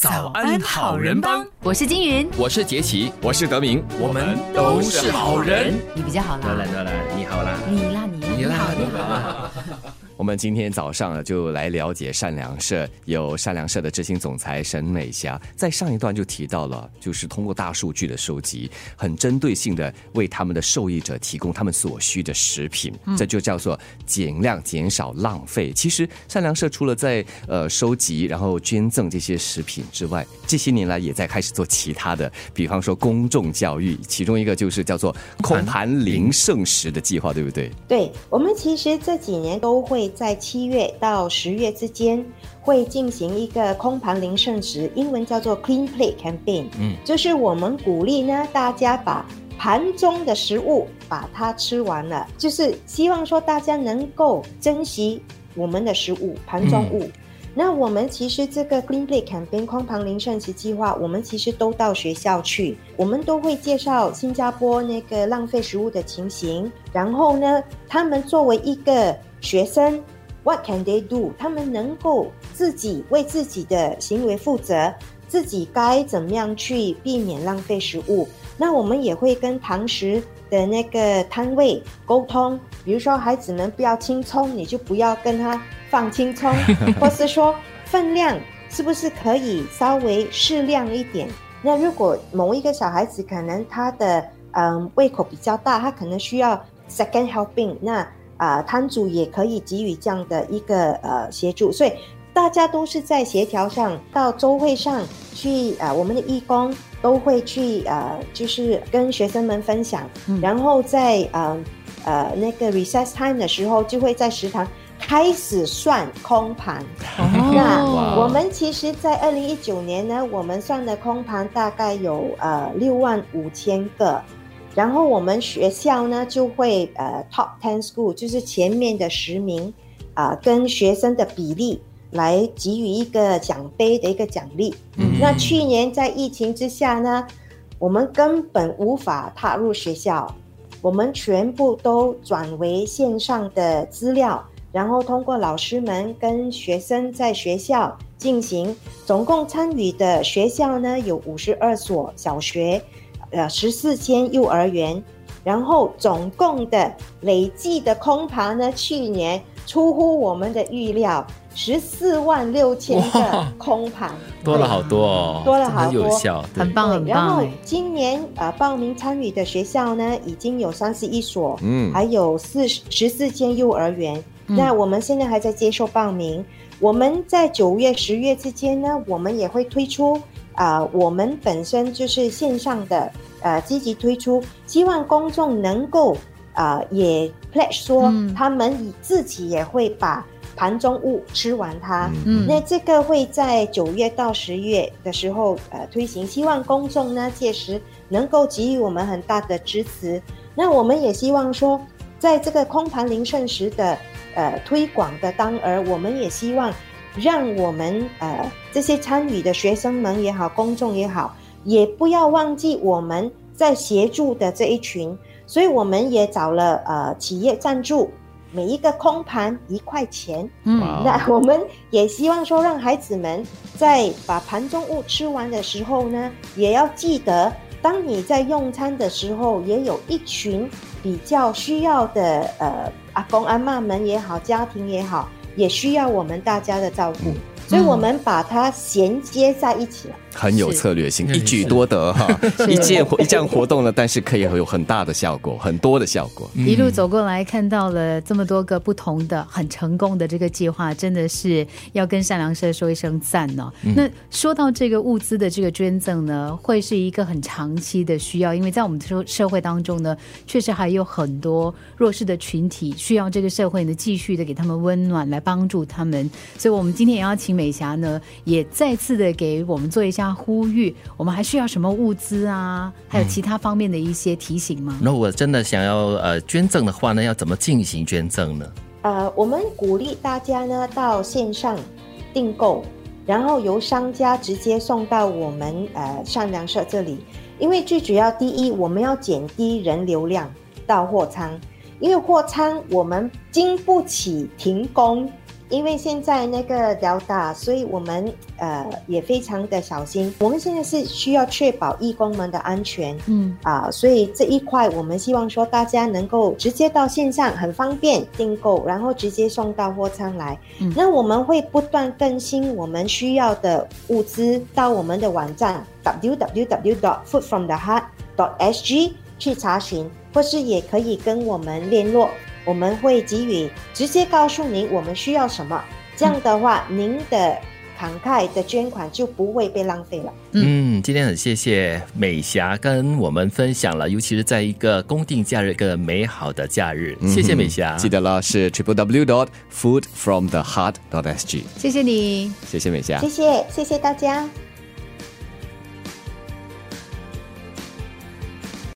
早安好人帮，我是金云，我是杰奇，我是德明，我们都是好人。你比较好啦，来来来，你好啦，你啦你你啦好你好。我们今天早上就来了解善良社，有善良社的执行总裁沈美霞，在上一段就提到了，就是通过大数据的收集，很针对性的为他们的受益者提供他们所需的食品，这就叫做减量、减少浪费。其实善良社除了在呃收集然后捐赠这些食品之外，这些年来也在开始做其他的，比方说公众教育，其中一个就是叫做空盘零剩食的计划，对不对？对我们其实这几年都会在七月到十月之间会进行一个空盘零剩食，英文叫做 Clean Plate Campaign。嗯，就是我们鼓励呢大家把盘中的食物把它吃完了，就是希望说大家能够珍惜我们的食物盘中物。那我们其实这个 Clean Plate Campaign 空盘零剩食计划，我们其实都到学校去，我们都会介绍新加坡那个浪费食物的情形，然后呢，他们作为一个学生，What can they do？他们能够自己为自己的行为负责，自己该怎么样去避免浪费食物？那我们也会跟堂食的那个摊位沟通，比如说孩子们不要青葱，你就不要跟他放青葱，或是说分量是不是可以稍微适量一点？那如果某一个小孩子可能他的嗯胃口比较大，他可能需要 second helping，那啊、摊主也可以给予这样的一个呃协助，所以大家都是在协调上，到周会上去啊、呃我们的义工都会去呃，就是跟学生们分享，然后在呃呃那个 recess time 的时候，就会在食堂开始算空盘。那哦我们其实，在二零一九年呢，我们算的空盘大概有呃六万五千个，然后我们学校呢就会呃 top ten school，就是前面的十名啊、跟学生的比例来给予一个奖杯的一个奖励。嗯那去年在疫情之下呢，我们根本无法踏入学校，我们全部都转为线上的资料，然后通过老师们跟学生在学校进行，总共参与的学校呢有五十二所小学，呃十四间幼儿园，然后总共的累计的空盘呢，去年出乎我们的预料，十四万六千个空盘，多了好多哦，多了好多很有效，很棒很对，然后今年呃报名参与的学校呢，已经有三十一所，嗯还有四十四间幼儿园。那我们现在还在接受报名。我们在九月、十月之间呢，我们也会推出啊、我们本身就是线上的呃积极推出，希望公众能够啊、也 pledge 说嗯他们自己也会把盘中物吃完它。嗯那这个会在九月到十月的时候呃推行，希望公众呢届时能够给予我们很大的支持。那我们也希望说，在这个空盘零剩食的呃推广的当儿，我们也希望让我们呃这些参与的学生们也好，公众也好，也不要忘记我们在协助的这一群。所以我们也找了呃企业赞助，每一个空盘一块钱。嗯那我们也希望说，让孩子们在把盘中物吃完的时候呢，也要记得，当你在用餐的时候，也有一群比较需要的呃阿公阿嬷们也好，家庭也好，也需要我们大家的照顾。所以我们把它衔接在一起了。很有策略性，一举多得哈，一件活一项活动呢，但是可以有很大的效果，很多的效果。一路走过来，看到了这么多个不同的、很成功的这个计划，真的是要跟善良社说一声赞哦。那说到这个物资的这个捐赠呢，会是一个很长期的需要，因为在我们的社社会当中呢，确实还有很多弱势的群体需要这个社会呢继续的给他们温暖，来帮助他们。所以，我们今天也要请美霞呢，也再次的给我们做一下呼吁，我们还需要什么物资啊，还有其他方面的一些提醒吗？那我真的想要呃捐赠的话呢，要怎么进行捐赠呢？呃，我们鼓励大家呢到线上订购，然后由商家直接送到我们呃善良社这里。因为最主要，第一，我们要减低人流量到货仓，因为货仓我们经不起停工，因为现在那个 Delta，所以我们呃也非常的小心。我们现在是需要确保义工们的安全，嗯啊，所以这一块我们希望说大家能够直接到线上很方便订购，然后直接送到货仓来。嗯那我们会不断更新我们需要的物资到我们的网站 www.foodfromtheheart.sg 去查询，或是也可以跟我们联络，我们会给予直接告诉您我们需要什么。这样的话，您的慷慨的捐款就不会被浪费了。嗯，今天很谢谢美霞跟我们分享了，尤其是在一个公定假日，一个美好的假日。谢谢美霞，记得了是 triple w dot food from the heart dot sg。谢谢你。谢谢美霞谢。谢，谢谢大家。